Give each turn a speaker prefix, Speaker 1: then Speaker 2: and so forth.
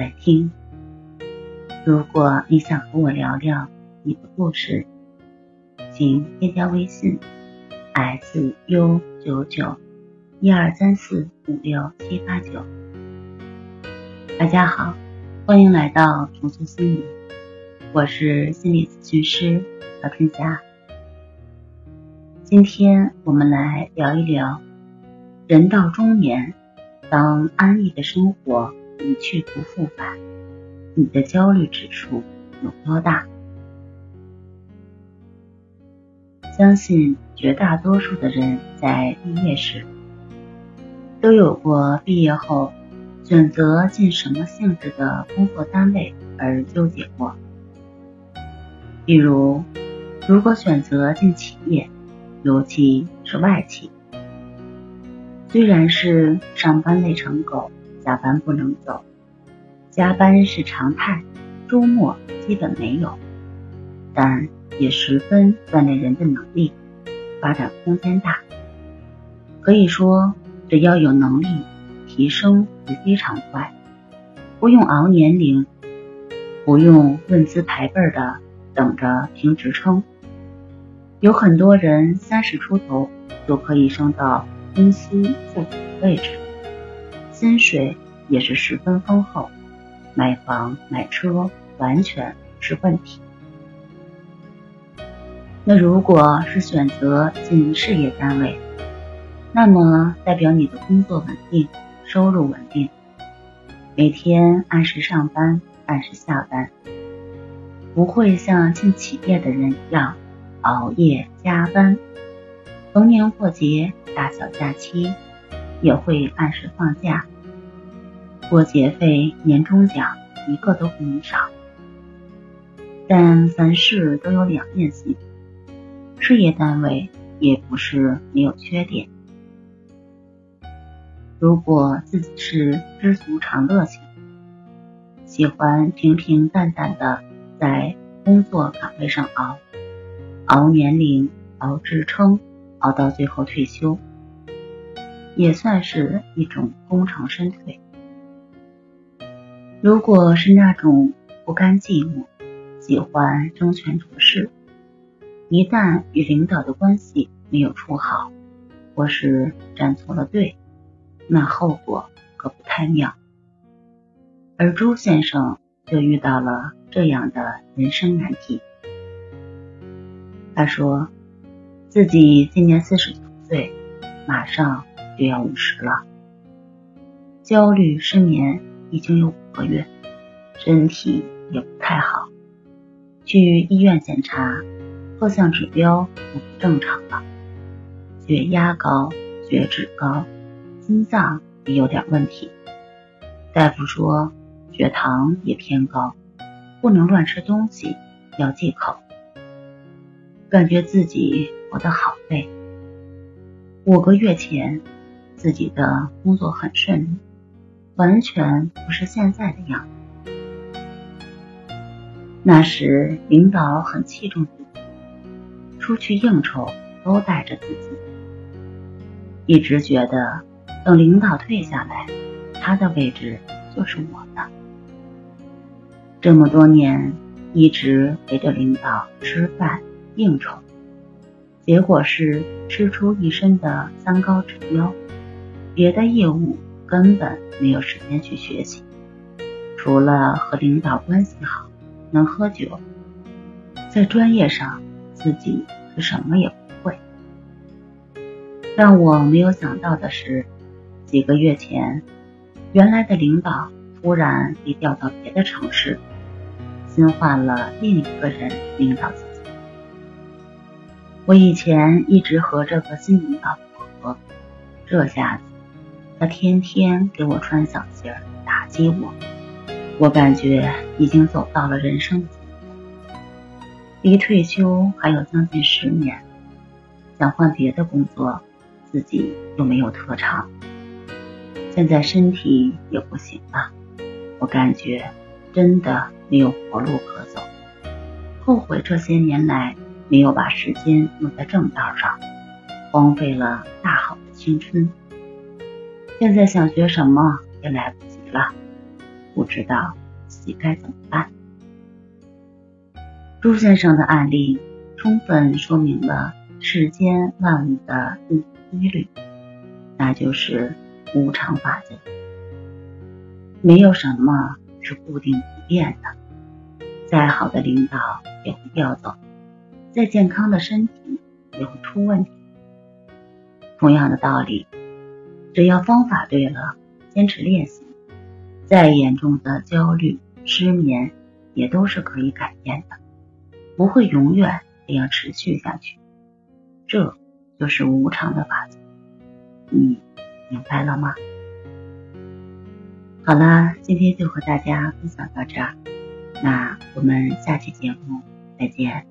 Speaker 1: 在听。如果你想和我聊聊你的故事，请添加微信 s u 九九一二三四五六七八九。大家好，欢迎来到重塑心理，我是心理咨询师曹春霞。今天我们来聊一聊，人到中年，当安逸的生活。一去不复返，你的焦虑指数有多大？相信绝大多数的人在毕业时都有过毕业后选择进什么性质的工作单位而纠结过。比如，如果选择进企业，尤其是外企，虽然是上班累成狗。加班不能走，加班是常态，周末基本没有，但也十分锻炼人的能力，发展空间大。可以说，只要有能力，提升会非常快，不用熬年龄，不用论资排辈的等着评职称。有很多人三十出头就可以升到公司副总位置。薪水也是十分丰厚，买房买车完全是问题。那如果是选择进事业单位，那么代表你的工作稳定，收入稳定，每天按时上班，按时下班，不会像进企业的人一样熬夜加班，逢年过节、大小假期也会按时放假。过节费、年终奖一个都不能少，但凡事都有两面性，事业单位也不是没有缺点。如果自己是知足常乐型，喜欢平平淡淡的在工作岗位上熬，熬年龄、熬职称，熬到最后退休，也算是一种功成身退。如果是那种不甘寂寞、喜欢争权夺势，一旦与领导的关系没有处好，或是站错了队，那后果可不太妙。而朱先生就遇到了这样的人生难题。他说，自己今年四十九岁，马上就要五十了，焦虑失眠。已经有五个月，身体也不太好，去医院检查，各项指标都不正常了，血压高，血脂高，心脏也有点问题。大夫说血糖也偏高，不能乱吃东西，要忌口。感觉自己活得好累。五个月前，自己的工作很顺利。完全不是现在的样子。那时领导很器重自己，出去应酬都带着自己。一直觉得等领导退下来，他的位置就是我的。这么多年一直陪着领导吃饭应酬，结果是吃出一身的三高指标，别的业务。根本没有时间去学习，除了和领导关系好，能喝酒，在专业上自己是什么也不会。让我没有想到的是，几个月前，原来的领导突然被调到别的城市，新换了另一个人领导自己。我以前一直和这个新领导不合，这下子。他天天给我穿小鞋打击我，我感觉已经走到了人生的尽头，离退休还有将近十年，想换别的工作，自己又没有特长，现在身体也不行了，我感觉真的没有活路可走，后悔这些年来没有把时间用在正道上，荒废了大好的青春，现在想学什么也来不及了。不知道自己该怎么办。朱先生的案例充分说明了世间万物的一规律，那就是无常法则。没有什么是固定不变的，再好的领导也会调走，再健康的身体也会出问题。同样的道理，只要方法对了，坚持练习。再严重的焦虑、失眠，也都是可以改变的，不会永远这样持续下去。这就是无常的法则，你明白了吗？好了，今天就和大家分享到这儿，那我们下期节目再见。